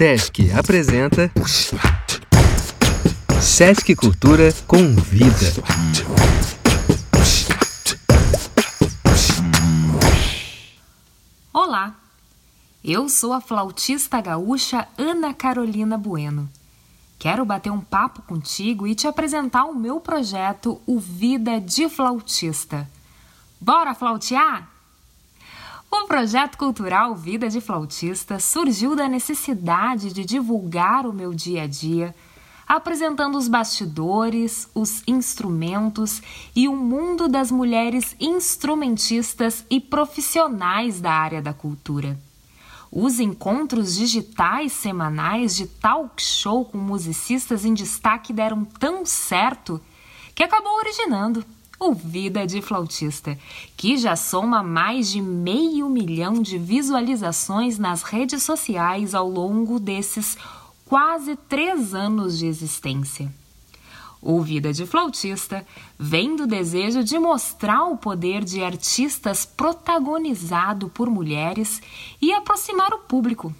SESC apresenta SESC Cultura Convida. Olá, eu sou a flautista gaúcha Ana Carolina Bueno. Quero bater um papo contigo e te apresentar o meu projeto O Vida de Flautista. Bora flautear? O projeto cultural Vida de Flautista surgiu da necessidade de divulgar o meu dia a dia, apresentando os bastidores, os instrumentos e o mundo das mulheres instrumentistas e profissionais da área da cultura. Os encontros digitais semanais de talk show com musicistas em destaque deram tão certo que acabou originando o Vida de Flautista, que já soma mais de meio milhão de visualizações nas redes sociais ao longo desses quase três anos de existência. O Vida de Flautista vem do desejo de mostrar o poder de artistas protagonizado por mulheres e aproximar o público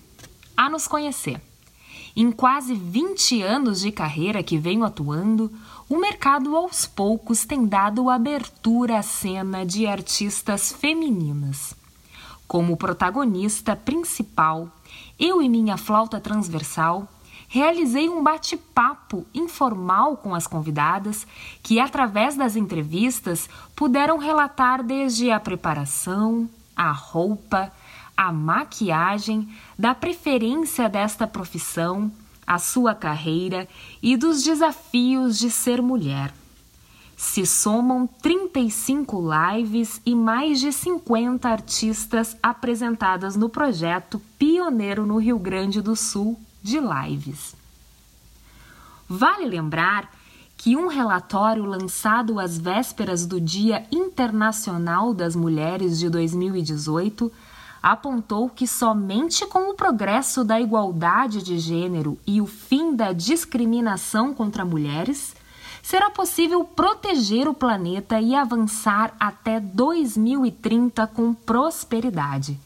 a nos conhecer. Em quase 20 anos de carreira que venho atuando, o mercado aos poucos tem dado abertura à cena de artistas femininas. Como protagonista principal, eu e minha flauta transversal realizei um bate-papo informal com as convidadas que, através das entrevistas, puderam relatar desde a preparação, a roupa, a maquiagem, da preferência desta profissão, a sua carreira e dos desafios de ser mulher. Se somam 35 lives e mais de 50 artistas apresentadas no projeto pioneiro no Rio Grande do Sul de lives. Vale lembrar que um relatório lançado às vésperas do Dia Internacional das Mulheres de 2018 apontou que somente com o progresso da igualdade de gênero e o fim da discriminação contra mulheres será possível proteger o planeta e avançar até 2030 com prosperidade.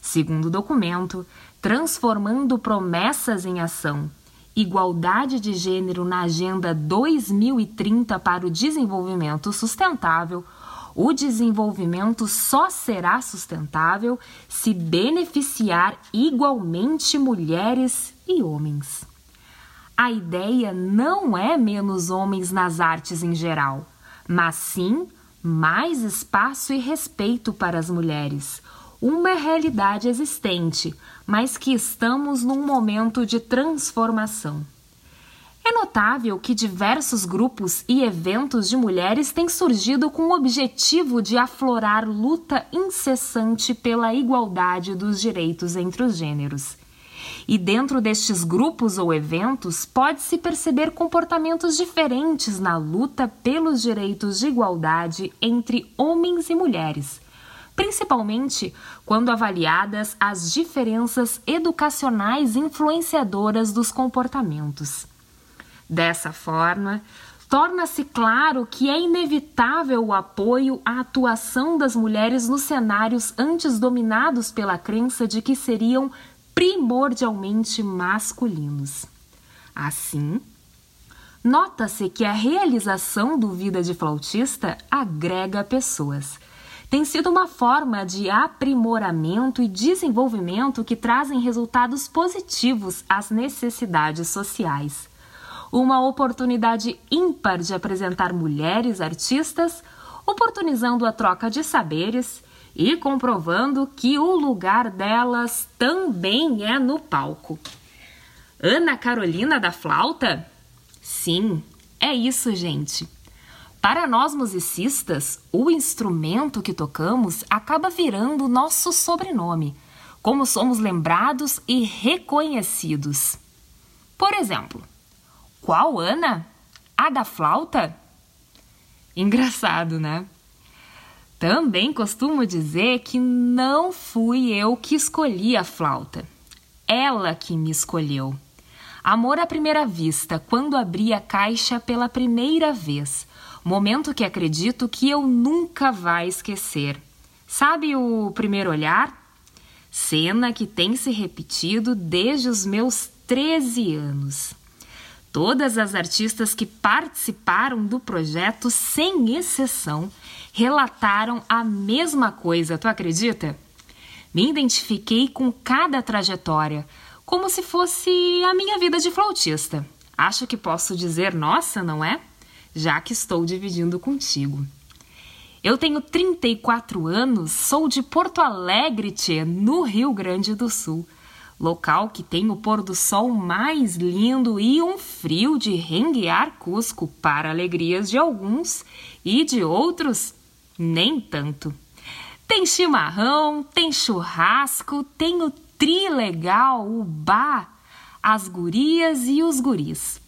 Segundo o documento, Transformando Promessas em Ação Igualdade de Gênero na Agenda 2030 para o Desenvolvimento Sustentável o desenvolvimento só será sustentável se beneficiar igualmente mulheres e homens. A ideia não é menos homens nas artes em geral, mas sim mais espaço e respeito para as mulheres. Uma realidade existente, mas que estamos num momento de transformação. É notável que diversos grupos e eventos de mulheres têm surgido com o objetivo de aflorar luta incessante pela igualdade dos direitos entre os gêneros. E dentro destes grupos ou eventos pode-se perceber comportamentos diferentes na luta pelos direitos de igualdade entre homens e mulheres, principalmente quando avaliadas as diferenças educacionais influenciadoras dos comportamentos. Dessa forma, torna-se claro que é inevitável o apoio à atuação das mulheres nos cenários antes dominados pela crença de que seriam primordialmente masculinos. Assim, nota-se que a realização do Vida de Flautista agrega pessoas. Tem sido uma forma de aprimoramento e desenvolvimento que trazem resultados positivos às necessidades sociais uma oportunidade ímpar de apresentar mulheres artistas, oportunizando a troca de saberes e comprovando que o lugar delas também é no palco. Ana Carolina da Flauta? Sim, é isso, gente. Para nós musicistas, o instrumento que tocamos acaba virando nosso sobrenome, como somos lembrados e reconhecidos. Por exemplo, qual Ana? A da flauta? Engraçado, né? Também costumo dizer que não fui eu que escolhi a flauta. Ela que me escolheu. Amor à primeira vista, quando abri a caixa pela primeira vez. Momento que acredito que eu nunca vai esquecer. Sabe o primeiro olhar? Cena que tem se repetido desde os meus 13 anos. Todas as artistas que participaram do projeto, sem exceção, relataram a mesma coisa, tu acredita? Me identifiquei com cada trajetória, como se fosse a minha vida de flautista. Acho que posso dizer nossa, não é? Já que estou dividindo contigo. Eu tenho 34 anos, sou de Porto Alegre, tchê, no Rio Grande do Sul. Local que tem o pôr do sol mais lindo e um frio de renguear Cusco para alegrias de alguns e de outros, nem tanto. Tem chimarrão, tem churrasco, tem o tri legal, o bar, as gurias e os guris.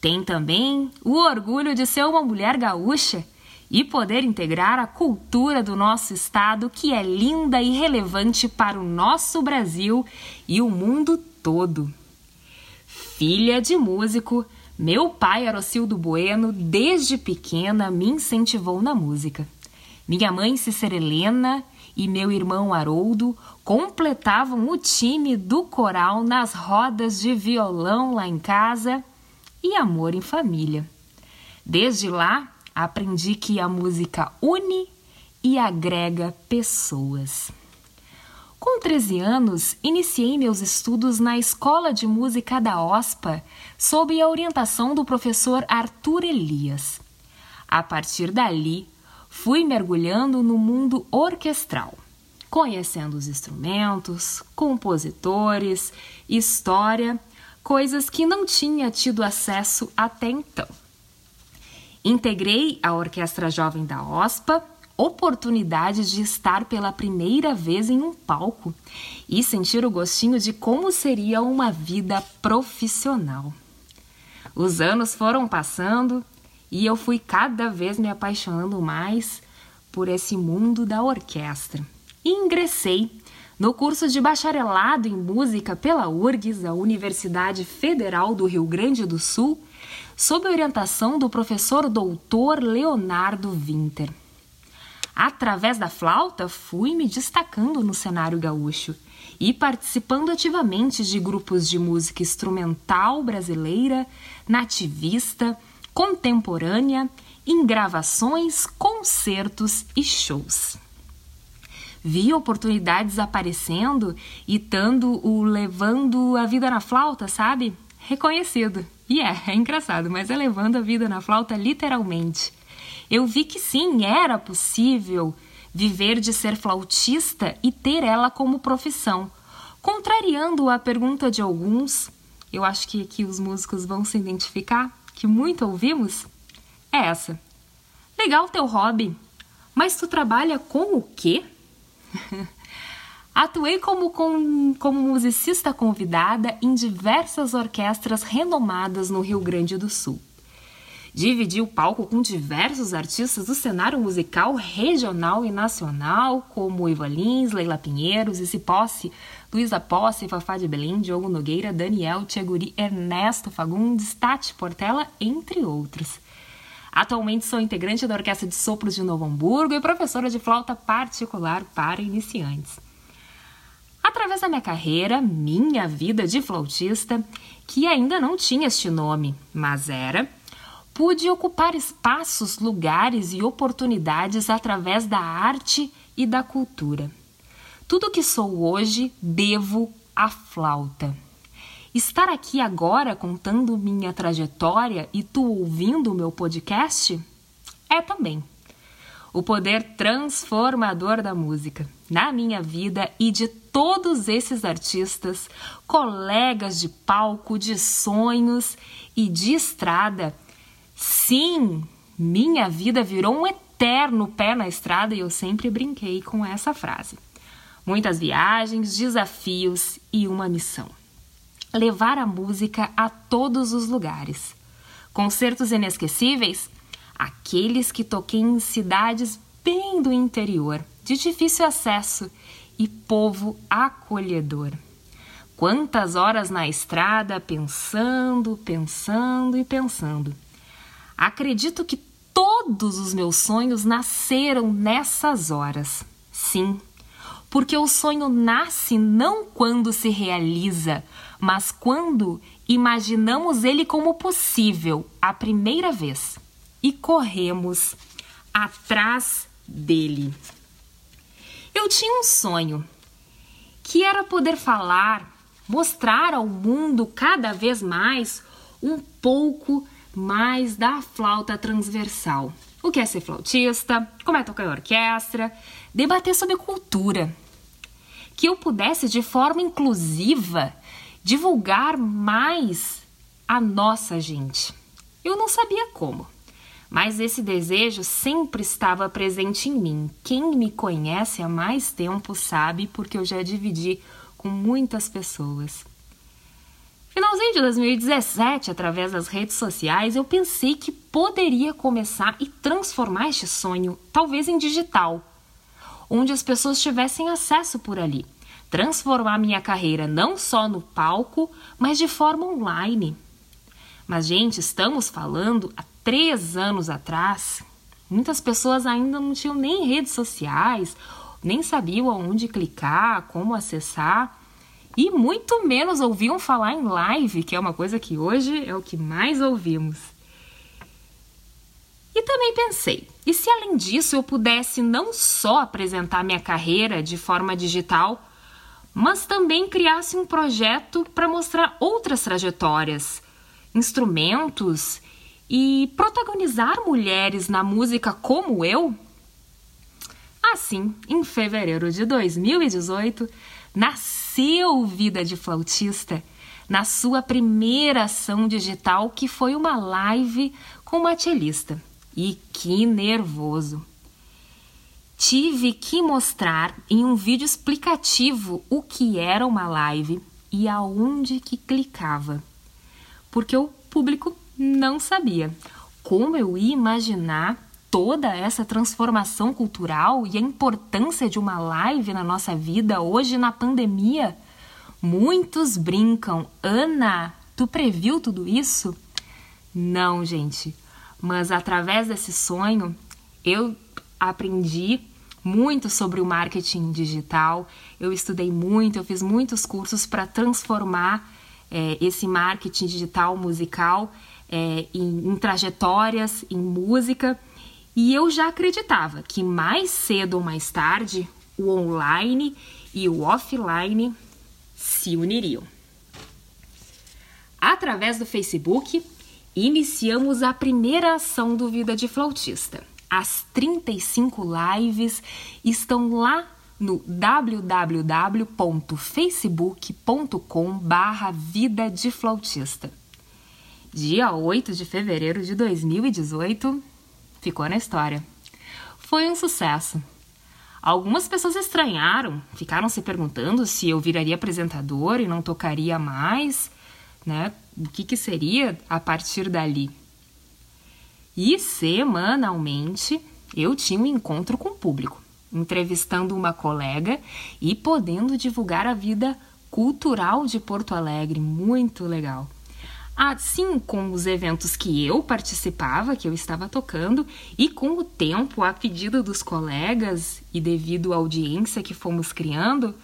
Tem também o orgulho de ser uma mulher gaúcha e poder integrar a cultura do nosso estado, que é linda e relevante para o nosso Brasil e o mundo todo. Filha de músico, meu pai Arocildo Bueno, desde pequena, me incentivou na música. Minha mãe Cícera Helena e meu irmão Haroldo completavam o time do coral nas rodas de violão lá em casa e amor em família. Desde lá, aprendi que a música une e agrega pessoas. Com 13 anos, iniciei meus estudos na Escola de Música da OSPA, sob a orientação do professor Arthur Elias. A partir dali, fui mergulhando no mundo orquestral, conhecendo os instrumentos, compositores, história, coisas que não tinha tido acesso até então. Integrei a Orquestra Jovem da OSPA, oportunidade de estar pela primeira vez em um palco e sentir o gostinho de como seria uma vida profissional. Os anos foram passando e eu fui cada vez me apaixonando mais por esse mundo da orquestra. E ingressei no curso de bacharelado em música pela URGS, a Universidade Federal do Rio Grande do Sul, sob orientação do professor doutor Leonardo Winter. Através da flauta, fui me destacando no cenário gaúcho e participando ativamente de grupos de música instrumental brasileira, nativista, contemporânea, em gravações, concertos e shows. Vi oportunidades aparecendo e tando o levando a vida na flauta, sabe? Reconhecido. E é, é engraçado, mas é levando a vida na flauta literalmente. Eu vi que sim, era possível viver de ser flautista e ter ela como profissão. Contrariando a pergunta de alguns, eu acho que aqui os músicos vão se identificar, que muito ouvimos, é essa. Legal teu hobby, mas tu trabalha com o quê? Atuei como, com, como musicista convidada em diversas orquestras renomadas no Rio Grande do Sul. Dividi o palco com diversos artistas do cenário musical regional e nacional, como Iva Lins, Leila Pinheiros, Isi Posse, Luísa Posse, Fafá de Belém, Diogo Nogueira, Daniel Tcheguri, Ernesto Fagundes, Tati Portela, entre outros. Atualmente sou integrante da Orquestra de Sopros de Novo Hamburgo e professora de flauta particular para iniciantes. Através da minha carreira, minha vida de flautista, que ainda não tinha este nome, mas era, pude ocupar espaços, lugares e oportunidades através da arte e da cultura. Tudo que sou hoje devo à flauta. Estar aqui agora contando minha trajetória e tu ouvindo o meu podcast é também o poder transformador da música na minha vida e de todos esses artistas, colegas de palco, de sonhos e de estrada. Sim, minha vida virou um eterno pé na estrada e eu sempre brinquei com essa frase. Muitas viagens, desafios e uma missão: levar a música a todos os lugares. Concertos inesquecíveis? Aqueles que toquei em cidades bem do interior, de difícil acesso e povo acolhedor. Quantas horas na estrada pensando, pensando e pensando. Acredito que todos os meus sonhos nasceram nessas horas. Sim, porque o sonho nasce não quando se realiza, mas quando imaginamos ele como possível a primeira vez e corremos atrás dele. Eu tinha um sonho que era poder falar, mostrar ao mundo cada vez mais um pouco mais da flauta transversal. O que é ser flautista, como é tocar em orquestra, debater sobre cultura que eu pudesse, de forma inclusiva, divulgar mais a nossa gente. Eu não sabia como, mas esse desejo sempre estava presente em mim. Quem me conhece há mais tempo sabe, porque eu já dividi com muitas pessoas. Finalzinho de 2017, através das redes sociais, eu pensei que poderia começar e transformar este sonho, talvez em digital onde as pessoas tivessem acesso por ali. Transformar minha carreira não só no palco, mas de forma online. Mas, gente, estamos falando há três anos atrás. Muitas pessoas ainda não tinham nem redes sociais, nem sabiam aonde clicar, como acessar e muito menos ouviam falar em live, que é uma coisa que hoje é o que mais ouvimos. E também pensei, e se além disso eu pudesse não só apresentar minha carreira de forma digital, mas também criasse um projeto para mostrar outras trajetórias, instrumentos e protagonizar mulheres na música como eu? Assim, em fevereiro de 2018, nasceu Vida de Flautista, na sua primeira ação digital, que foi uma live com uma cellista. E que nervoso! Tive que mostrar em um vídeo explicativo o que era uma live e aonde que clicava, porque o público não sabia. Como eu ia imaginar toda essa transformação cultural e a importância de uma live na nossa vida hoje na pandemia? Muitos brincam, Ana, tu previu tudo isso? Não, gente mas através desse sonho eu aprendi muito sobre o marketing digital, eu estudei muito, eu fiz muitos cursos para transformar é, esse marketing digital musical é, em, em trajetórias, em música, e eu já acreditava que mais cedo ou mais tarde o online e o offline se uniriam. Através do Facebook, iniciamos a primeira ação do Vida de Flautista. As 35 lives estão lá no www.facebook.com barra Vida de Flautista. Dia 8 de fevereiro de 2018, ficou na história. Foi um sucesso. Algumas pessoas estranharam, ficaram se perguntando se eu viraria apresentador e não tocaria mais né? O que, que seria a partir dali? E semanalmente eu tinha um encontro com o público, entrevistando uma colega e podendo divulgar a vida cultural de Porto Alegre, muito legal. Assim como os eventos que eu participava, que eu estava tocando, e com o tempo, a pedido dos colegas e devido à audiência que fomos criando,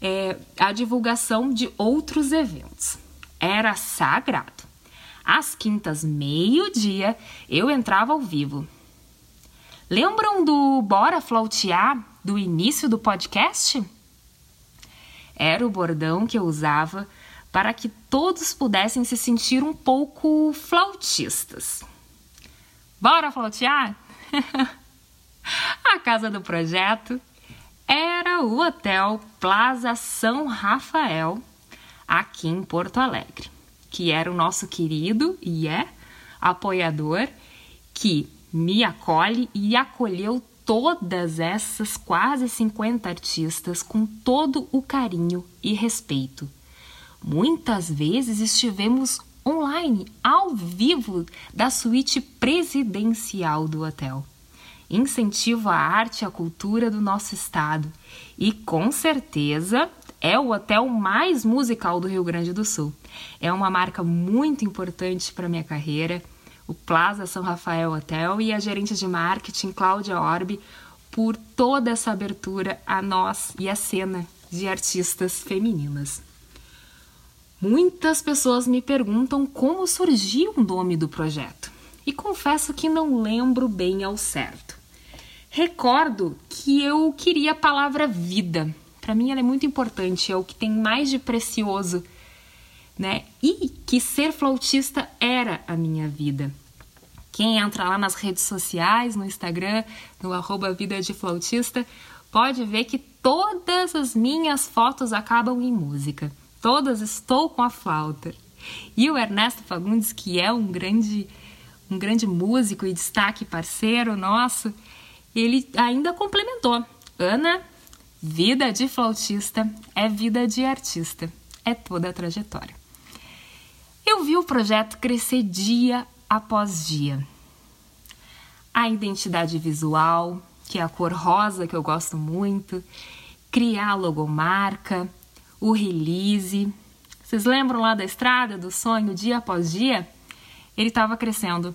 é, a divulgação de outros eventos era sagrado. Às quintas, meio-dia, eu entrava ao vivo. Lembram do Bora Flautear do início do podcast? Era o bordão que eu usava para que todos pudessem se sentir um pouco flautistas. Bora flautear? A casa do projeto era o Hotel Plaza São Rafael aqui em Porto Alegre, que era o nosso querido e é apoiador que me acolhe e acolheu todas essas quase 50 artistas com todo o carinho e respeito. Muitas vezes estivemos online, ao vivo, da suíte presidencial do hotel. Incentivo a arte e a cultura do nosso estado e com certeza é o hotel mais musical do Rio Grande do Sul. É uma marca muito importante para minha carreira. O Plaza São Rafael Hotel e a gerente de marketing Cláudia Orbi por toda essa abertura a nós e a cena de artistas femininas. Muitas pessoas me perguntam como surgiu o nome do projeto e confesso que não lembro bem ao certo. Recordo que eu queria a palavra vida. Para mim ela é muito importante, é o que tem mais de precioso, né? E que ser flautista era a minha vida. Quem entra lá nas redes sociais, no Instagram, no arroba Vida de Flautista, pode ver que todas as minhas fotos acabam em música todas estou com a flauta. E o Ernesto Fagundes, que é um grande, um grande músico e destaque parceiro nosso, ele ainda complementou. Ana, vida de flautista é vida de artista, é toda a trajetória. Eu vi o projeto crescer dia após dia. A identidade visual, que é a cor rosa que eu gosto muito, criar a logomarca, o release. Vocês lembram lá da estrada, do sonho dia após dia? Ele estava crescendo.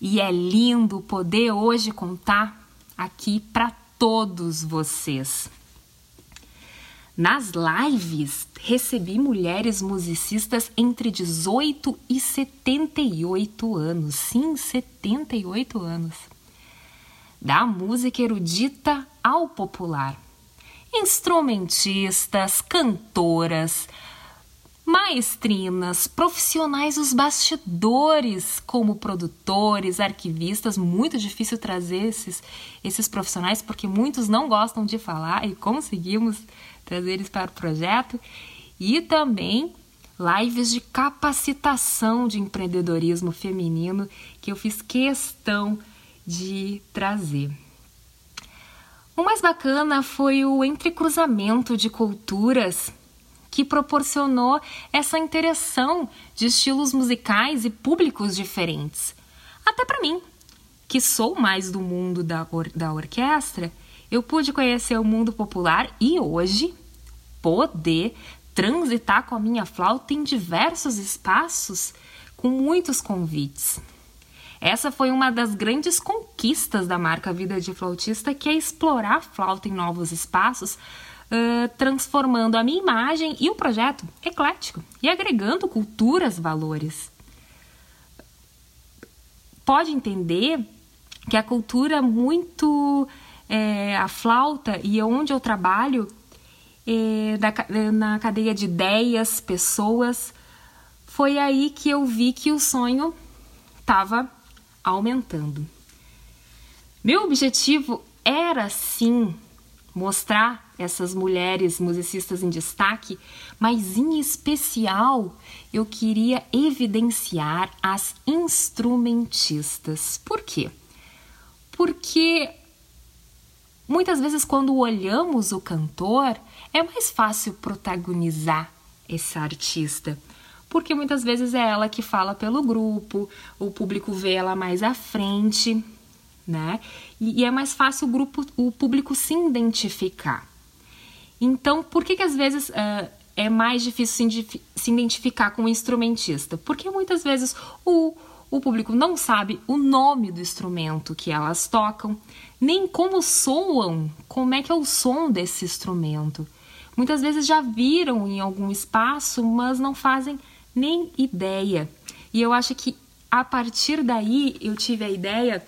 E é lindo poder hoje contar aqui para todos vocês. Nas lives, recebi mulheres musicistas entre 18 e 78 anos. Sim, 78 anos. Da música erudita ao popular instrumentistas, cantoras, maestrinas, profissionais dos bastidores, como produtores, arquivistas. Muito difícil trazer esses, esses profissionais, porque muitos não gostam de falar e conseguimos trazer eles para o projeto. E também lives de capacitação de empreendedorismo feminino que eu fiz questão de trazer. O mais bacana foi o entrecruzamento de culturas que proporcionou essa interação de estilos musicais e públicos diferentes. Até para mim, que sou mais do mundo da, or da orquestra, eu pude conhecer o mundo popular e hoje poder transitar com a minha flauta em diversos espaços com muitos convites. Essa foi uma das grandes conquistas da marca Vida de Flautista, que é explorar a flauta em novos espaços, uh, transformando a minha imagem e o projeto eclético e agregando culturas, valores. Pode entender que a cultura muito é, a flauta e onde eu trabalho é, da, na cadeia de ideias, pessoas, foi aí que eu vi que o sonho estava aumentando. Meu objetivo era sim mostrar essas mulheres musicistas em destaque, mas em especial eu queria evidenciar as instrumentistas. Por quê? Porque muitas vezes, quando olhamos o cantor, é mais fácil protagonizar esse artista porque muitas vezes é ela que fala pelo grupo, o público vê ela mais à frente, né? E, e é mais fácil o grupo, o público se identificar. Então, por que que às vezes uh, é mais difícil se, se identificar com o instrumentista? Porque muitas vezes o, o público não sabe o nome do instrumento que elas tocam, nem como soam, como é que é o som desse instrumento. Muitas vezes já viram em algum espaço, mas não fazem nem ideia. E eu acho que a partir daí eu tive a ideia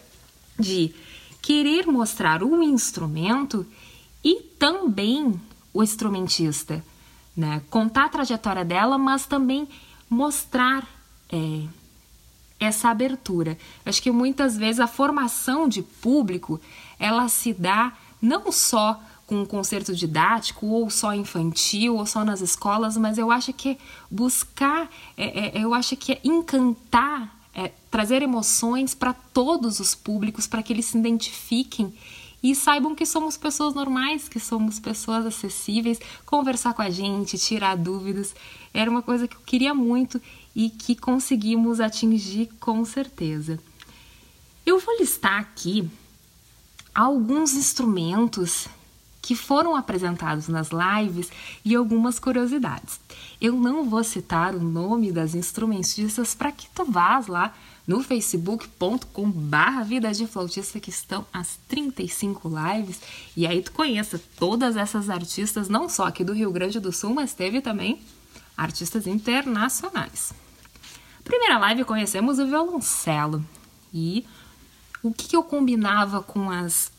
de querer mostrar o instrumento e também o instrumentista, né? Contar a trajetória dela, mas também mostrar é, essa abertura. Acho que muitas vezes a formação de público ela se dá não só com um concerto didático, ou só infantil, ou só nas escolas, mas eu acho que buscar, é, é, eu acho que é encantar, é, trazer emoções para todos os públicos, para que eles se identifiquem e saibam que somos pessoas normais, que somos pessoas acessíveis, conversar com a gente, tirar dúvidas. Era uma coisa que eu queria muito e que conseguimos atingir com certeza. Eu vou listar aqui alguns instrumentos que foram apresentados nas lives e algumas curiosidades. Eu não vou citar o nome das instrumentistas para que tu vás lá no facebook.com barra Vida de Flautista que estão as 35 lives e aí tu conheça todas essas artistas, não só aqui do Rio Grande do Sul, mas teve também artistas internacionais. Primeira live conhecemos o violoncelo e o que eu combinava com as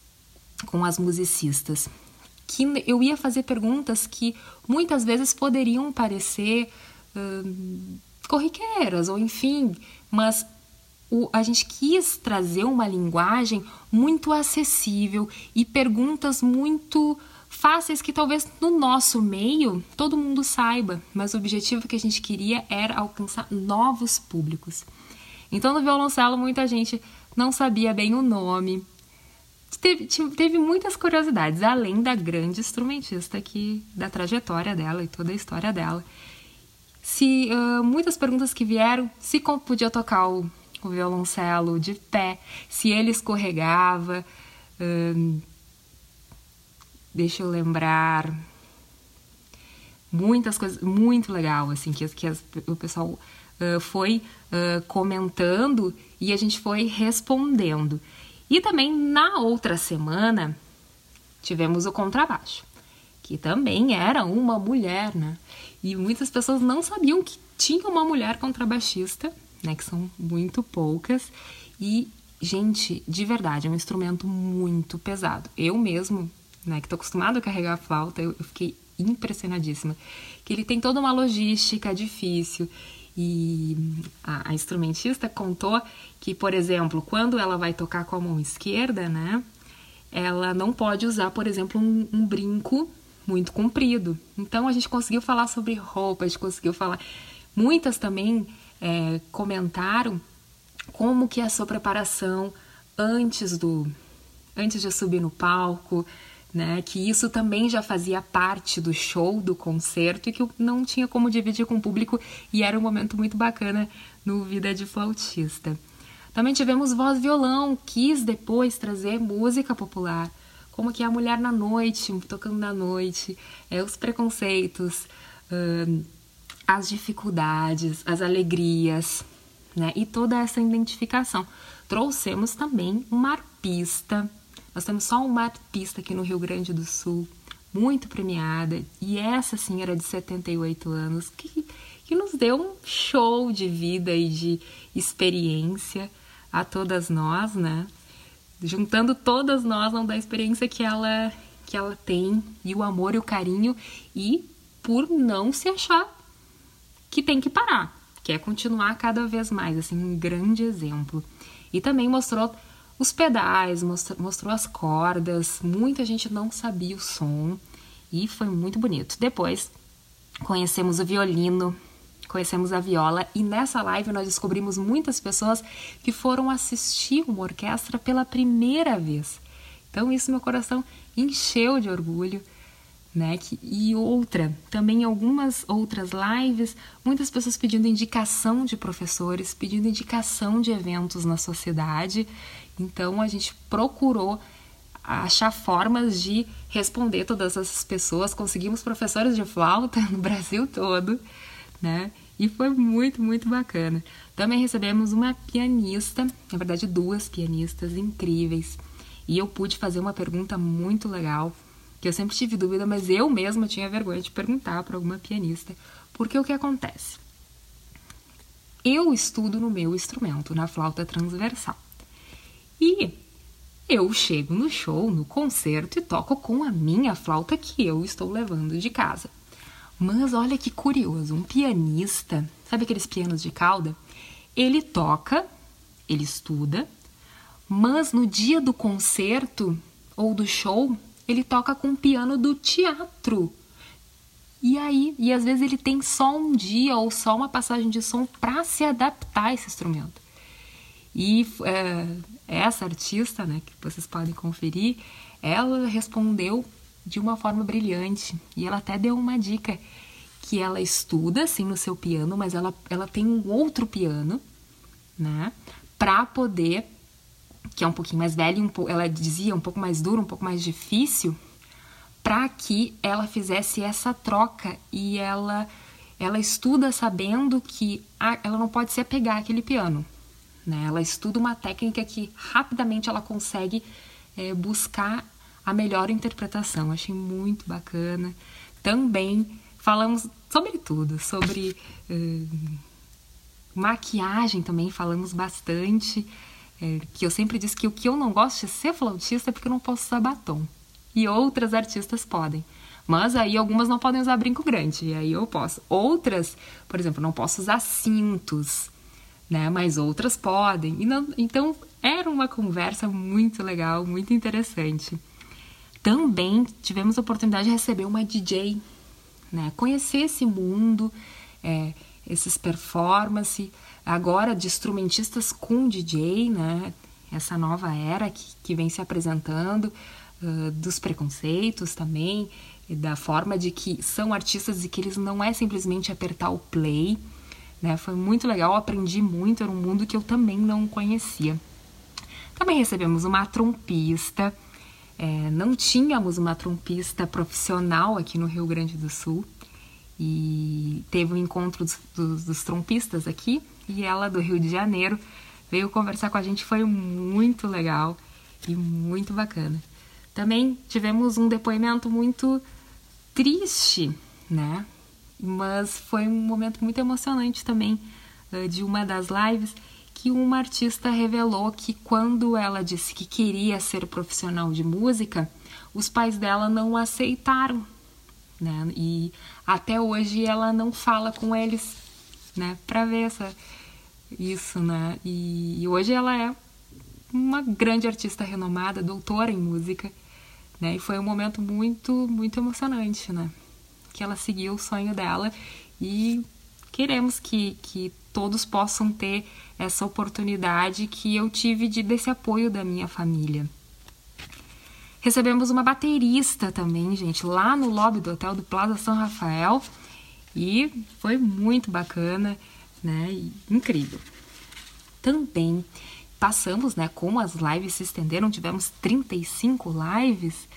com as musicistas que eu ia fazer perguntas que muitas vezes poderiam parecer hum, corriqueiras ou enfim, mas o, a gente quis trazer uma linguagem muito acessível e perguntas muito fáceis que talvez no nosso meio todo mundo saiba, mas o objetivo que a gente queria era alcançar novos públicos. Então no violoncelo muita gente não sabia bem o nome. Teve, teve muitas curiosidades, além da grande instrumentista que da trajetória dela e toda a história dela. Se uh, muitas perguntas que vieram, se podia tocar o, o violoncelo de pé, se ele escorregava, uh, deixa eu lembrar muitas coisas muito legal assim que, que as, o pessoal uh, foi comentando e a gente foi respondendo e também na outra semana tivemos o contrabaixo que também era uma mulher né e muitas pessoas não sabiam que tinha uma mulher contrabaixista né que são muito poucas e gente de verdade é um instrumento muito pesado eu mesmo né, que estou acostumado a carregar a flauta, eu, eu fiquei impressionadíssima. Que ele tem toda uma logística difícil. E a, a, instrumentista contou que, por exemplo, quando ela vai tocar com a mão esquerda, né, ela não pode usar, por exemplo, um, um brinco muito comprido. Então a gente conseguiu falar sobre roupa, a gente conseguiu falar. Muitas também é, comentaram como que é a sua preparação antes do antes de subir no palco, né? Que isso também já fazia parte do show, do concerto e que eu não tinha como dividir com o público e era um momento muito bacana no Vida de Flautista. Também tivemos voz violão, quis depois trazer música popular, como que é a mulher na noite, tocando na noite, é, os preconceitos, hum, as dificuldades, as alegrias, né? E toda essa identificação. Trouxemos também uma arpista nós temos só uma artista aqui no Rio Grande do Sul, muito premiada, e essa senhora de 78 anos, que, que nos deu um show de vida e de experiência a todas nós, né? Juntando todas nós, não da experiência que ela, que ela tem, e o amor e o carinho, e por não se achar que tem que parar, quer continuar cada vez mais, assim, um grande exemplo. E também mostrou os pedais, mostrou as cordas, muita gente não sabia o som e foi muito bonito. Depois conhecemos o violino, conhecemos a viola e nessa live nós descobrimos muitas pessoas que foram assistir uma orquestra pela primeira vez. Então isso meu coração encheu de orgulho. Né? E outra, também algumas outras lives, muitas pessoas pedindo indicação de professores, pedindo indicação de eventos na sociedade. Então a gente procurou achar formas de responder todas essas pessoas. Conseguimos professores de flauta no Brasil todo, né? E foi muito, muito bacana. Também recebemos uma pianista, na verdade duas pianistas incríveis. E eu pude fazer uma pergunta muito legal, que eu sempre tive dúvida, mas eu mesma tinha vergonha de perguntar para alguma pianista. Porque o que acontece? Eu estudo no meu instrumento, na flauta transversal. E eu chego no show, no concerto e toco com a minha flauta que eu estou levando de casa. Mas olha que curioso, um pianista, sabe aqueles pianos de cauda? Ele toca, ele estuda, mas no dia do concerto ou do show, ele toca com o piano do teatro. E aí, e às vezes ele tem só um dia ou só uma passagem de som para se adaptar a esse instrumento. E é, essa artista, né, que vocês podem conferir, ela respondeu de uma forma brilhante e ela até deu uma dica que ela estuda assim no seu piano, mas ela, ela tem um outro piano, né, para poder que é um pouquinho mais velho, um ela dizia um pouco mais duro, um pouco mais difícil, para que ela fizesse essa troca e ela ela estuda sabendo que a, ela não pode se apegar àquele piano. Né? Ela estuda uma técnica que rapidamente ela consegue é, buscar a melhor interpretação. Achei muito bacana. Também falamos sobre tudo, sobre uh, maquiagem também falamos bastante. É, que eu sempre disse que o que eu não gosto de ser flautista é porque eu não posso usar batom. E outras artistas podem. Mas aí algumas não podem usar brinco grande, e aí eu posso. Outras, por exemplo, não posso usar cintos, né? Mas outras podem. Não, então era uma conversa muito legal, muito interessante. Também tivemos a oportunidade de receber uma DJ, né? Conhecer esse mundo, é, esses performance, agora de instrumentistas com DJ, né? Essa nova era que, que vem se apresentando, uh, dos preconceitos também, da forma de que são artistas e que eles não é simplesmente apertar o play. Né? Foi muito legal, aprendi muito, era um mundo que eu também não conhecia. Também recebemos uma trompista, é, não tínhamos uma trompista profissional aqui no Rio Grande do Sul e teve um encontro dos, dos, dos trompistas aqui e ela do Rio de Janeiro veio conversar com a gente, foi muito legal e muito bacana. Também tivemos um depoimento muito triste, né? Mas foi um momento muito emocionante também uh, de uma das lives que uma artista revelou que quando ela disse que queria ser profissional de música, os pais dela não aceitaram, né? E até hoje ela não fala com eles, né? Para ver essa isso, né? E, e hoje ela é uma grande artista renomada, doutora em música né? E foi um momento muito, muito emocionante, né? Que ela seguiu o sonho dela e queremos que, que todos possam ter essa oportunidade que eu tive de desse apoio da minha família. Recebemos uma baterista também, gente, lá no lobby do hotel do Plaza São Rafael e foi muito bacana, né? Incrível. Também passamos, né, como as lives se estenderam, tivemos 35 lives,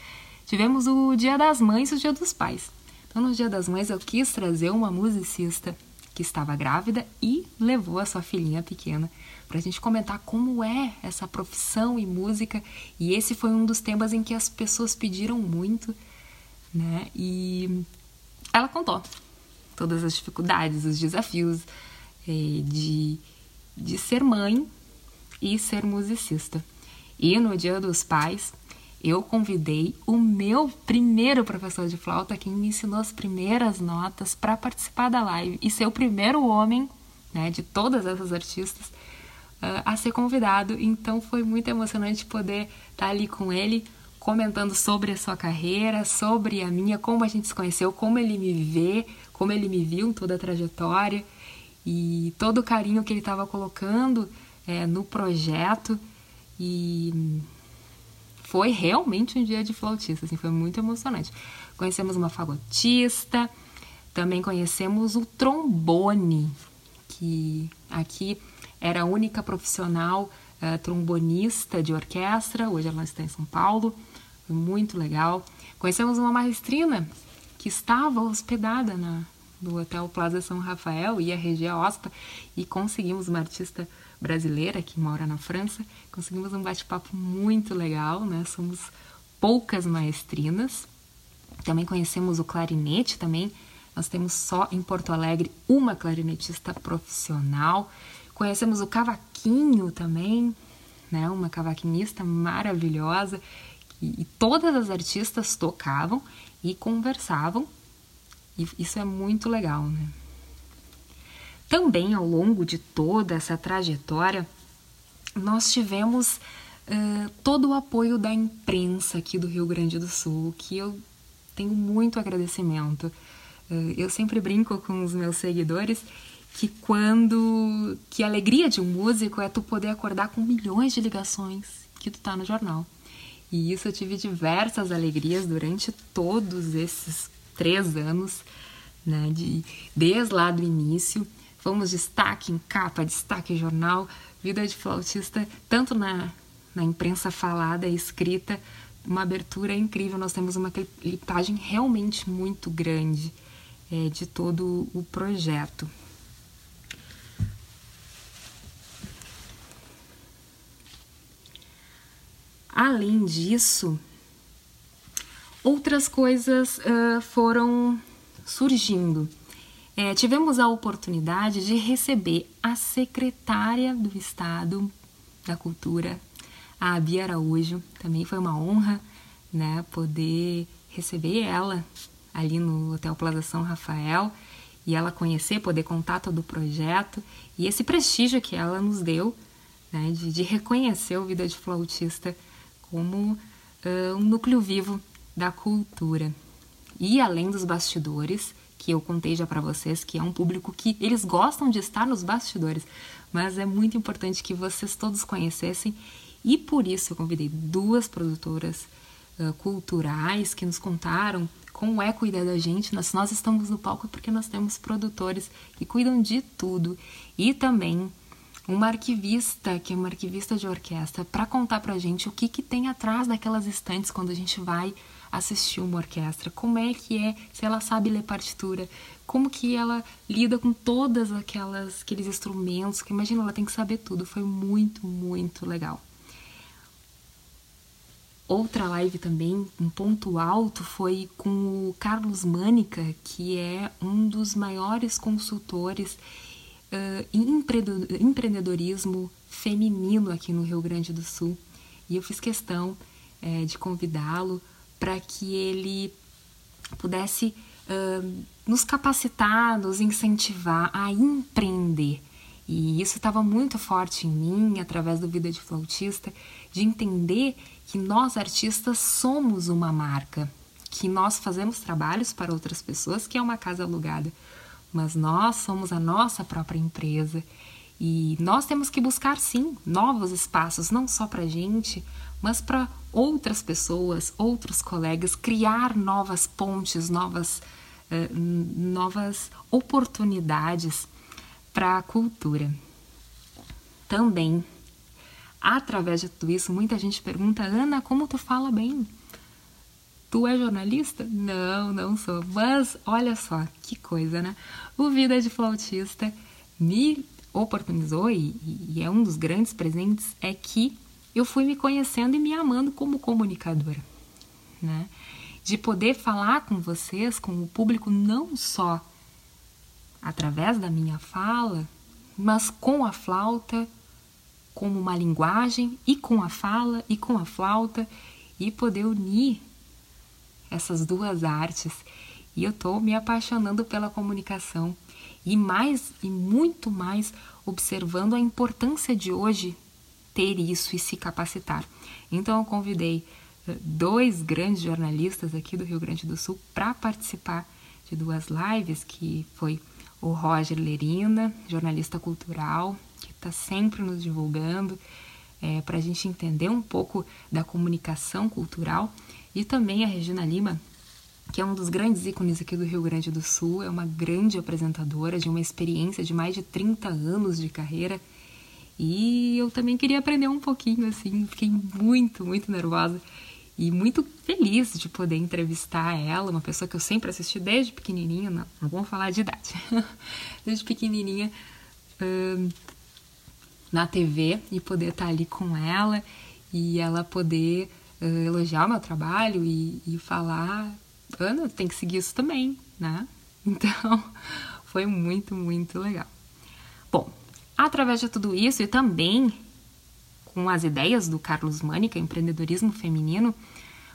tivemos o Dia das Mães e o Dia dos Pais. Então, no Dia das Mães, eu quis trazer uma musicista que estava grávida e levou a sua filhinha pequena para a gente comentar como é essa profissão e música. E esse foi um dos temas em que as pessoas pediram muito, né? E ela contou todas as dificuldades, os desafios eh, de, de ser mãe e ser musicista. E no Dia dos Pais, eu convidei o meu primeiro professor de flauta, quem me ensinou as primeiras notas, para participar da live e ser o primeiro homem né, de todas essas artistas uh, a ser convidado. Então foi muito emocionante poder estar tá ali com ele, comentando sobre a sua carreira, sobre a minha, como a gente se conheceu, como ele me vê, como ele me viu em toda a trajetória e todo o carinho que ele estava colocando é, no projeto e foi realmente um dia de flautista, assim, foi muito emocionante. Conhecemos uma fagotista, também conhecemos o trombone, que aqui era a única profissional uh, trombonista de orquestra, hoje ela está em São Paulo, foi muito legal. Conhecemos uma maestrina que estava hospedada na, no Hotel Plaza São Rafael, reger a OSPA, e conseguimos uma artista brasileira que mora na França. Conseguimos um bate-papo muito legal, né? Somos poucas maestrinas. Também conhecemos o clarinete também. Nós temos só em Porto Alegre uma clarinetista profissional. Conhecemos o cavaquinho também, né? Uma cavaquinista maravilhosa. E, e todas as artistas tocavam e conversavam. E isso é muito legal, né? Também ao longo de toda essa trajetória, nós tivemos uh, todo o apoio da imprensa aqui do Rio Grande do Sul, que eu tenho muito agradecimento. Uh, eu sempre brinco com os meus seguidores que quando que a alegria de um músico é tu poder acordar com milhões de ligações que tu tá no jornal. E isso eu tive diversas alegrias durante todos esses três anos, né, de, desde lá do início. Fomos destaque em capa, destaque em jornal, vida de flautista, tanto na, na imprensa falada e escrita, uma abertura incrível. Nós temos uma clipagem realmente muito grande é, de todo o projeto. Além disso, outras coisas uh, foram surgindo. É, tivemos a oportunidade de receber a secretária do Estado da Cultura, a Bia Araújo. Também foi uma honra né, poder receber ela ali no Hotel Plaza São Rafael e ela conhecer, poder contar todo o projeto e esse prestígio que ela nos deu né, de, de reconhecer o Vida de Flautista como uh, um núcleo vivo da cultura. E além dos bastidores, que eu contei já para vocês, que é um público que eles gostam de estar nos bastidores, mas é muito importante que vocês todos conhecessem. E por isso eu convidei duas produtoras uh, culturais que nos contaram como é cuidar da gente. Nós, nós estamos no palco porque nós temos produtores que cuidam de tudo. E também uma arquivista, que é uma arquivista de orquestra, para contar pra gente o que, que tem atrás daquelas estantes quando a gente vai assistir uma orquestra, como é que é, se ela sabe ler partitura, como que ela lida com todas aquelas aqueles instrumentos, que imagina, ela tem que saber tudo. Foi muito, muito legal. Outra live também, um ponto alto, foi com o Carlos Mânica, que é um dos maiores consultores uh, em empreendedorismo feminino aqui no Rio Grande do Sul. E eu fiz questão é, de convidá-lo para que ele pudesse uh, nos capacitar, nos incentivar a empreender. E isso estava muito forte em mim, através do Vida de Flautista, de entender que nós artistas somos uma marca, que nós fazemos trabalhos para outras pessoas, que é uma casa alugada, mas nós somos a nossa própria empresa. E nós temos que buscar, sim, novos espaços, não só para a gente, mas para outras pessoas, outros colegas, criar novas pontes, novas, eh, novas oportunidades para a cultura. Também, através de tudo isso, muita gente pergunta: Ana, como tu fala bem? Tu é jornalista? Não, não sou. Mas olha só que coisa, né? O Vida de Flautista me oportunizou e, e é um dos grandes presentes é que eu fui me conhecendo e me amando como comunicadora, né? De poder falar com vocês, com o público, não só através da minha fala, mas com a flauta, como uma linguagem, e com a fala, e com a flauta, e poder unir essas duas artes. E eu estou me apaixonando pela comunicação e mais e muito mais observando a importância de hoje ter isso e se capacitar. Então eu convidei eh, dois grandes jornalistas aqui do Rio Grande do Sul para participar de duas lives, que foi o Roger Lerina, jornalista cultural, que está sempre nos divulgando é, para a gente entender um pouco da comunicação cultural, e também a Regina Lima, que é um dos grandes ícones aqui do Rio Grande do Sul, é uma grande apresentadora de uma experiência de mais de 30 anos de carreira. E eu também queria aprender um pouquinho, assim, fiquei muito, muito nervosa e muito feliz de poder entrevistar ela, uma pessoa que eu sempre assisti desde pequenininha, não, não vamos falar de idade, desde pequenininha hum, na TV e poder estar ali com ela e ela poder uh, elogiar o meu trabalho e, e falar, Ana, tem que seguir isso também, né? Então, foi muito, muito legal. Bom, Através de tudo isso e também com as ideias do Carlos Mânica, empreendedorismo feminino,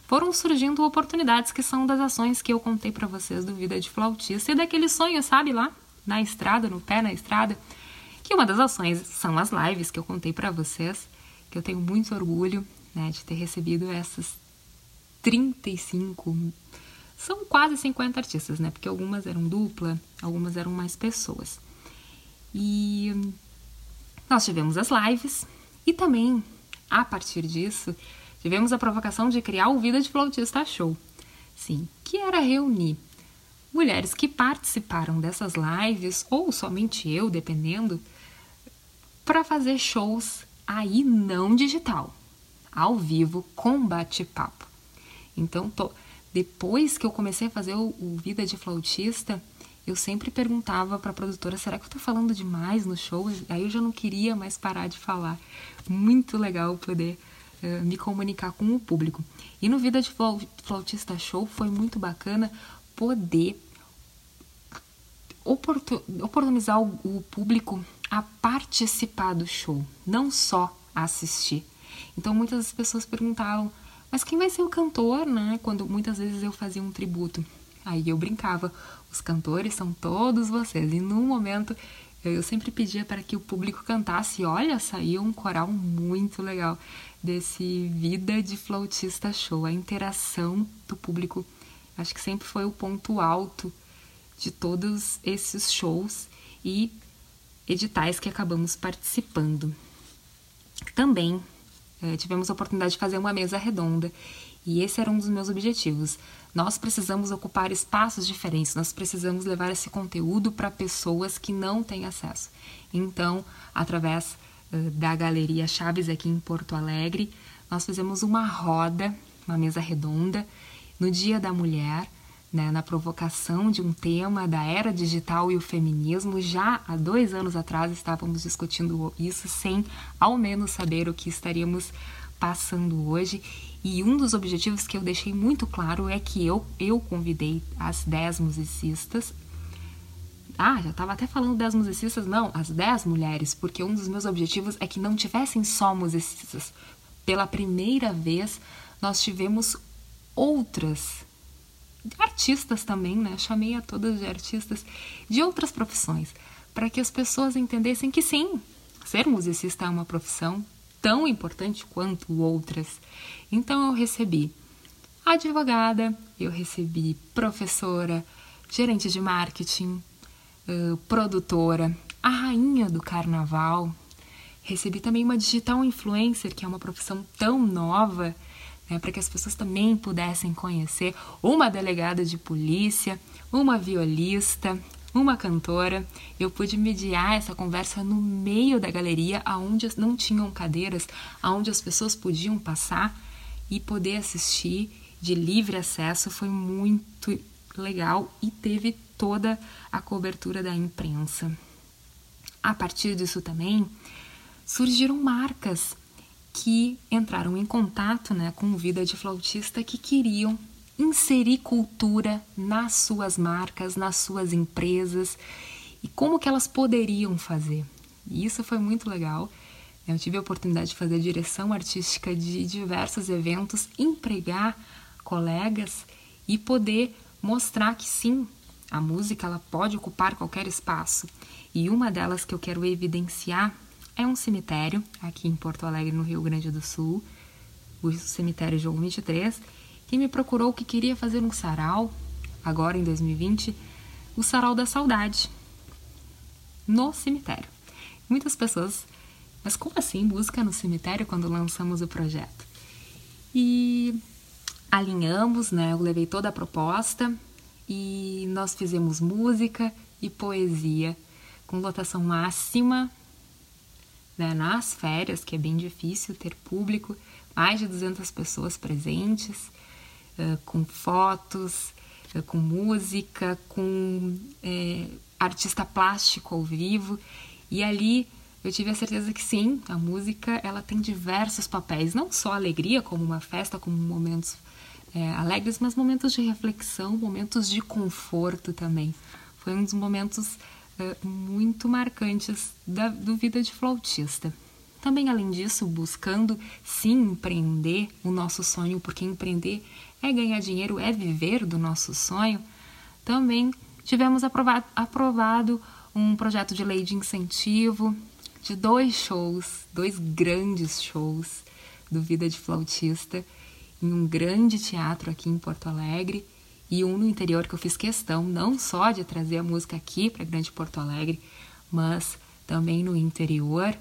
foram surgindo oportunidades que são das ações que eu contei para vocês do Vida de Flautista e daquele sonho, sabe, lá na estrada, no pé na estrada, que uma das ações são as lives que eu contei para vocês, que eu tenho muito orgulho né, de ter recebido essas 35, são quase 50 artistas, né, porque algumas eram dupla, algumas eram mais pessoas. E nós tivemos as lives e também, a partir disso, tivemos a provocação de criar o Vida de Flautista Show. Sim, que era reunir mulheres que participaram dessas lives, ou somente eu, dependendo, para fazer shows aí não digital, ao vivo, com bate-papo. Então, tô, depois que eu comecei a fazer o, o Vida de Flautista, eu sempre perguntava para a produtora: será que eu estou falando demais no show? Aí eu já não queria mais parar de falar. Muito legal poder uh, me comunicar com o público. E no Vida de Flautista Show foi muito bacana poder oportunizar o, público a participar do show, não só assistir. Então muitas pessoas perguntavam, mas quem vai ser o cantor, né? Quando muitas vezes eu fazia um tributo. Aí eu brincava, os cantores são todos vocês. E no momento eu sempre pedia para que o público cantasse. E olha, saiu um coral muito legal desse Vida de Flautista Show. A interação do público, acho que sempre foi o ponto alto de todos esses shows e editais que acabamos participando. Também é, tivemos a oportunidade de fazer uma mesa redonda e esse era um dos meus objetivos. Nós precisamos ocupar espaços diferentes, nós precisamos levar esse conteúdo para pessoas que não têm acesso. Então, através uh, da Galeria Chaves aqui em Porto Alegre, nós fizemos uma roda, uma mesa redonda, no Dia da Mulher, né, na provocação de um tema da era digital e o feminismo. Já há dois anos atrás estávamos discutindo isso sem ao menos saber o que estaríamos passando hoje. E um dos objetivos que eu deixei muito claro é que eu, eu convidei as 10 musicistas. Ah, já estava até falando das musicistas, não, as 10 mulheres, porque um dos meus objetivos é que não tivessem só musicistas. Pela primeira vez, nós tivemos outras artistas também, né? Chamei a todas de artistas de outras profissões, para que as pessoas entendessem que sim, ser musicista é uma profissão tão importante quanto outras. Então eu recebi advogada, eu recebi professora, gerente de marketing, produtora, a rainha do carnaval. Recebi também uma digital influencer, que é uma profissão tão nova né, para que as pessoas também pudessem conhecer uma delegada de polícia, uma violista, uma cantora. Eu pude mediar essa conversa no meio da galeria, aonde não tinham cadeiras, aonde as pessoas podiam passar e poder assistir de livre acesso. Foi muito legal e teve toda a cobertura da imprensa. A partir disso também surgiram marcas que entraram em contato né, com Vida de Flautista que queriam inserir cultura nas suas marcas, nas suas empresas e como que elas poderiam fazer. E isso foi muito legal. Eu tive a oportunidade de fazer direção artística de diversos eventos, empregar colegas e poder mostrar que sim, a música ela pode ocupar qualquer espaço. E uma delas que eu quero evidenciar é um cemitério aqui em Porto Alegre, no Rio Grande do Sul, o cemitério João 23, que me procurou que queria fazer um sarau, agora em 2020, o sarau da saudade, no cemitério. Muitas pessoas, mas como assim música no cemitério quando lançamos o projeto? E alinhamos, né? Eu levei toda a proposta e nós fizemos música e poesia com lotação máxima né, nas férias, que é bem difícil ter público, mais de 200 pessoas presentes, uh, com fotos, uh, com música, com uh, artista plástico ao vivo. E ali eu tive a certeza que sim, a música ela tem diversos papéis, não só alegria, como uma festa, como momentos alegres, mas momentos de reflexão, momentos de conforto também. Foi um dos momentos muito marcantes da do vida de flautista. Também, além disso, buscando sim empreender o nosso sonho, porque empreender é ganhar dinheiro, é viver do nosso sonho, também tivemos aprovado, aprovado um projeto de lei de incentivo de dois shows, dois grandes shows do Vida de Flautista, em um grande teatro aqui em Porto Alegre e um no interior que eu fiz questão não só de trazer a música aqui para Grande Porto Alegre, mas também no interior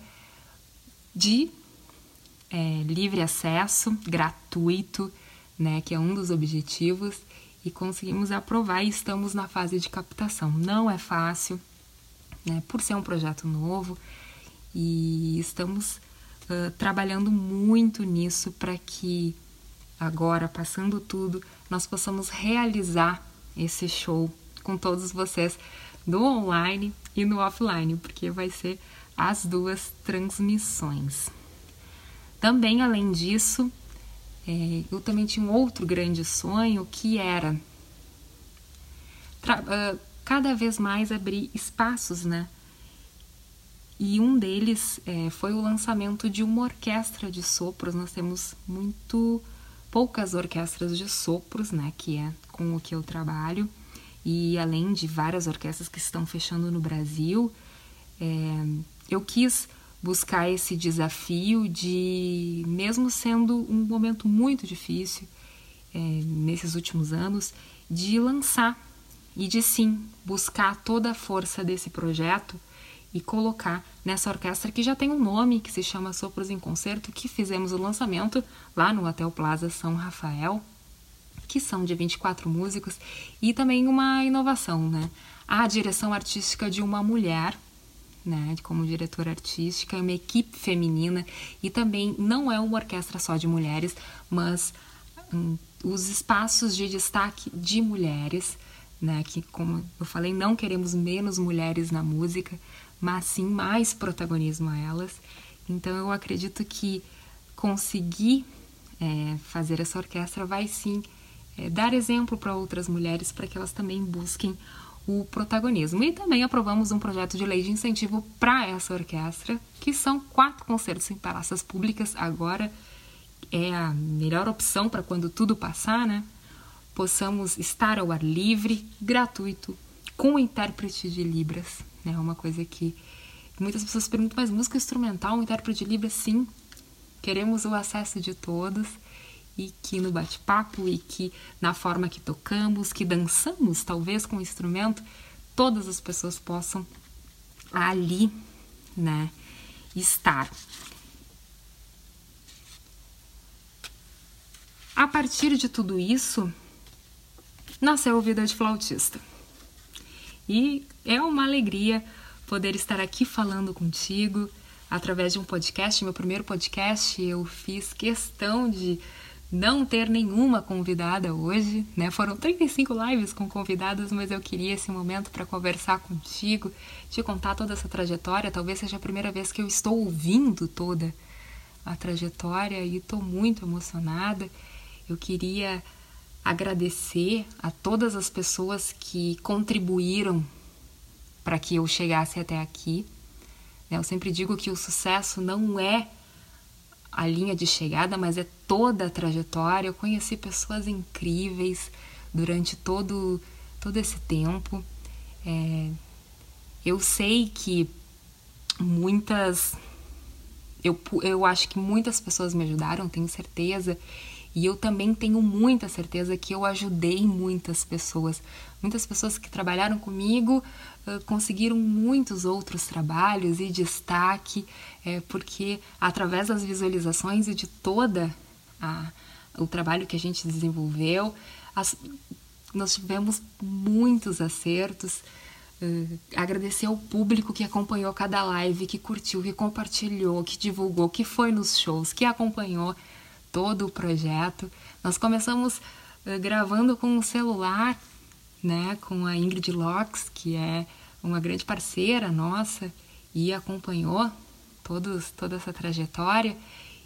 de é, livre acesso, gratuito, né, que é um dos objetivos, e conseguimos aprovar e estamos na fase de captação. Não é fácil, né, por ser um projeto novo, e estamos uh, trabalhando muito nisso para que agora, passando tudo, nós possamos realizar esse show com todos vocês no online e no offline, porque vai ser as duas transmissões. Também, além disso, é, eu também tinha um outro grande sonho que era uh, cada vez mais abrir espaços, né? E um deles é, foi o lançamento de uma orquestra de sopros. Nós temos muito poucas orquestras de sopros, né? Que é com o que eu trabalho. E além de várias orquestras que estão fechando no Brasil, é, eu quis buscar esse desafio de, mesmo sendo um momento muito difícil é, nesses últimos anos, de lançar e de sim buscar toda a força desse projeto e colocar nessa orquestra que já tem um nome, que se chama Sopros em Concerto, que fizemos o lançamento lá no Hotel Plaza São Rafael, que são de 24 músicos, e também uma inovação, né? A direção artística de uma mulher, né, como diretora artística, uma equipe feminina e também não é uma orquestra só de mulheres, mas hum, os espaços de destaque de mulheres, né, que como eu falei, não queremos menos mulheres na música, mas sim mais protagonismo a elas. Então eu acredito que conseguir é, fazer essa orquestra vai sim é, dar exemplo para outras mulheres para que elas também busquem o protagonismo. E também aprovamos um projeto de lei de incentivo para essa orquestra, que são quatro concertos em praças públicas. Agora é a melhor opção para quando tudo passar, né? Possamos estar ao ar livre, gratuito, com intérprete de Libras. É né? uma coisa que muitas pessoas perguntam, mas música instrumental, um intérprete Libras? Sim, queremos o acesso de todos e que no bate-papo e que na forma que tocamos, que dançamos, talvez com o instrumento, todas as pessoas possam ali, né, estar. A partir de tudo isso, nasceu o Vida de Flautista. E é uma alegria poder estar aqui falando contigo através de um podcast, meu primeiro podcast. Eu fiz questão de não ter nenhuma convidada hoje, né? Foram 35 lives com convidadas, mas eu queria esse momento para conversar contigo, te contar toda essa trajetória. Talvez seja a primeira vez que eu estou ouvindo toda a trajetória e estou muito emocionada. Eu queria agradecer a todas as pessoas que contribuíram para que eu chegasse até aqui. Eu sempre digo que o sucesso não é a linha de chegada, mas é toda a trajetória. Eu conheci pessoas incríveis durante todo, todo esse tempo. É, eu sei que muitas. Eu, eu acho que muitas pessoas me ajudaram, tenho certeza. E eu também tenho muita certeza que eu ajudei muitas pessoas. Muitas pessoas que trabalharam comigo uh, conseguiram muitos outros trabalhos e destaque, é, porque através das visualizações e de toda a, o trabalho que a gente desenvolveu, as, nós tivemos muitos acertos. Uh, agradecer ao público que acompanhou cada live, que curtiu, que compartilhou, que divulgou, que foi nos shows, que acompanhou todo o projeto. Nós começamos uh, gravando com um celular, né, com a Ingrid Locks, que é uma grande parceira nossa e acompanhou todos, toda essa trajetória.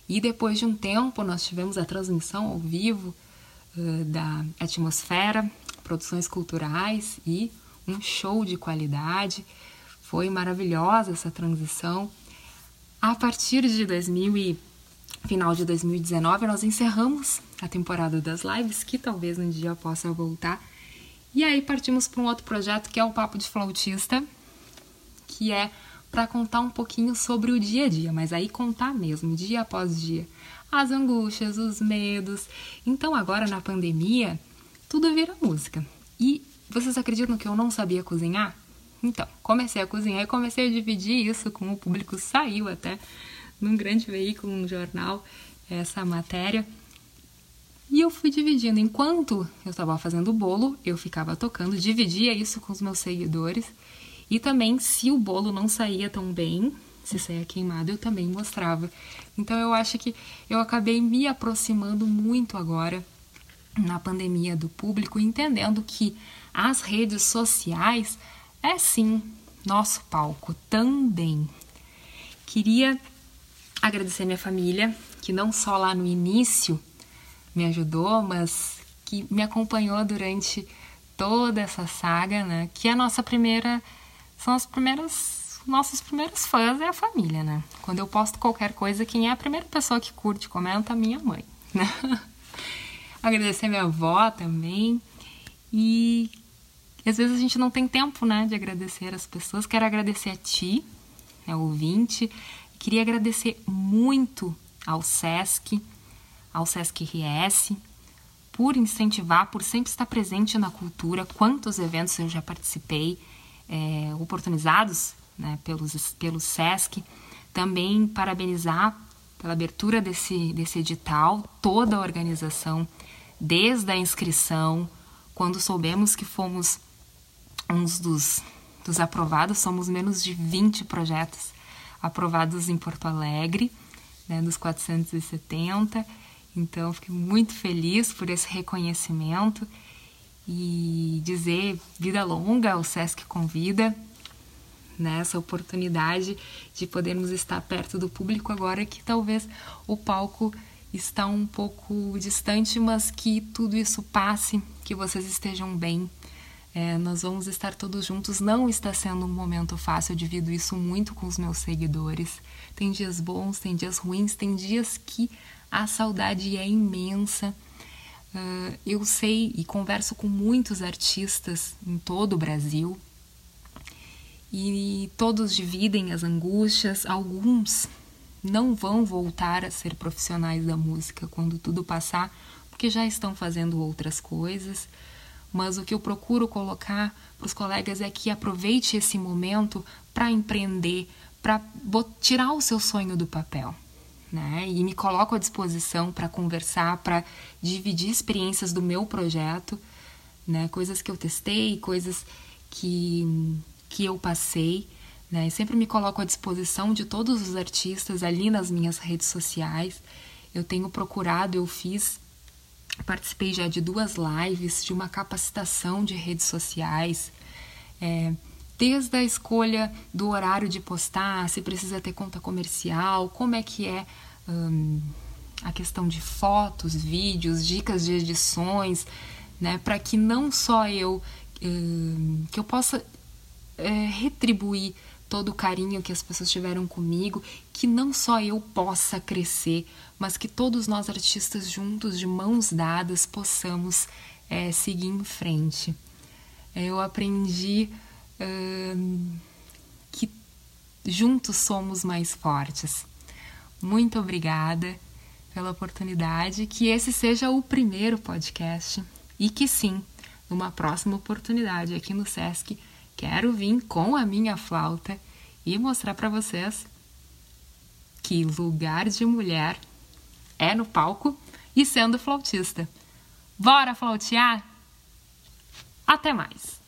E depois de um tempo, nós tivemos a transmissão ao vivo uh, da Atmosfera, produções culturais e um show de qualidade. Foi maravilhosa essa transição. A partir de 2000 final de 2019, nós encerramos a temporada das lives, que talvez um dia possa voltar. E aí partimos para um outro projeto que é o Papo de Flautista, que é para contar um pouquinho sobre o dia a dia, mas aí contar mesmo, dia após dia. As angústias, os medos. Então agora na pandemia, tudo vira música. E vocês acreditam que eu não sabia cozinhar? Então, comecei a cozinhar e comecei a dividir isso com o público, saiu até num grande veículo, um jornal, essa matéria. E eu fui dividindo. Enquanto eu estava fazendo o bolo, eu ficava tocando, dividia isso com os meus seguidores. E também, se o bolo não saía tão bem, se saia queimado, eu também mostrava. Então eu acho que eu acabei me aproximando muito agora na pandemia do público, entendendo que as redes sociais é sim nosso palco também. Queria agradecer minha família, que não só lá no início me ajudou, mas que me acompanhou durante toda essa saga, né? Que é a nossa primeira. São as primeiras. Nossos primeiros fãs é a família, né? Quando eu posto qualquer coisa, quem é a primeira pessoa que curte, comenta? Minha mãe, né? Agradecer minha avó também. E às vezes a gente não tem tempo, né, de agradecer as pessoas. Quero agradecer a ti, né, ouvinte. Queria agradecer muito ao SESC, ao SESC RS, por incentivar, por sempre estar presente na cultura. Quantos eventos eu já participei, é, oportunizados né, pelos, pelo SESC. Também parabenizar pela abertura desse, desse edital, toda a organização, desde a inscrição, quando soubemos que fomos uns dos, dos aprovados, somos menos de 20 projetos aprovados em Porto Alegre, né, dos 470. Então, fiquei muito feliz por esse reconhecimento e dizer vida longa ao SESC Convida, nessa né, oportunidade de podermos estar perto do público agora que talvez o palco está um pouco distante, mas que tudo isso passe, que vocês estejam bem. É, nós vamos estar todos juntos. Não está sendo um momento fácil, eu divido isso muito com os meus seguidores. Tem dias bons, tem dias ruins, tem dias que a saudade é imensa. Uh, eu sei e converso com muitos artistas em todo o Brasil e todos dividem as angústias. Alguns não vão voltar a ser profissionais da música quando tudo passar, porque já estão fazendo outras coisas. Mas o que eu procuro colocar para os colegas é que aproveite esse momento para empreender, para tirar o seu sonho do papel né? E me coloco à disposição para conversar, para dividir experiências do meu projeto, né? Coisas que eu testei, coisas que, que eu passei, né? Sempre me coloco à disposição de todos os artistas ali nas minhas redes sociais. Eu tenho procurado, eu fiz, participei já de duas lives, de uma capacitação de redes sociais. É, desde a escolha do horário de postar, se precisa ter conta comercial, como é que é hum, a questão de fotos, vídeos, dicas de edições, né, para que não só eu hum, que eu possa é, retribuir todo o carinho que as pessoas tiveram comigo, que não só eu possa crescer, mas que todos nós artistas juntos, de mãos dadas, possamos é, seguir em frente. Eu aprendi que juntos somos mais fortes. Muito obrigada pela oportunidade, que esse seja o primeiro podcast e que sim, numa próxima oportunidade aqui no SESC, quero vir com a minha flauta e mostrar para vocês que lugar de mulher é no palco e sendo flautista. Bora flautear? Até mais!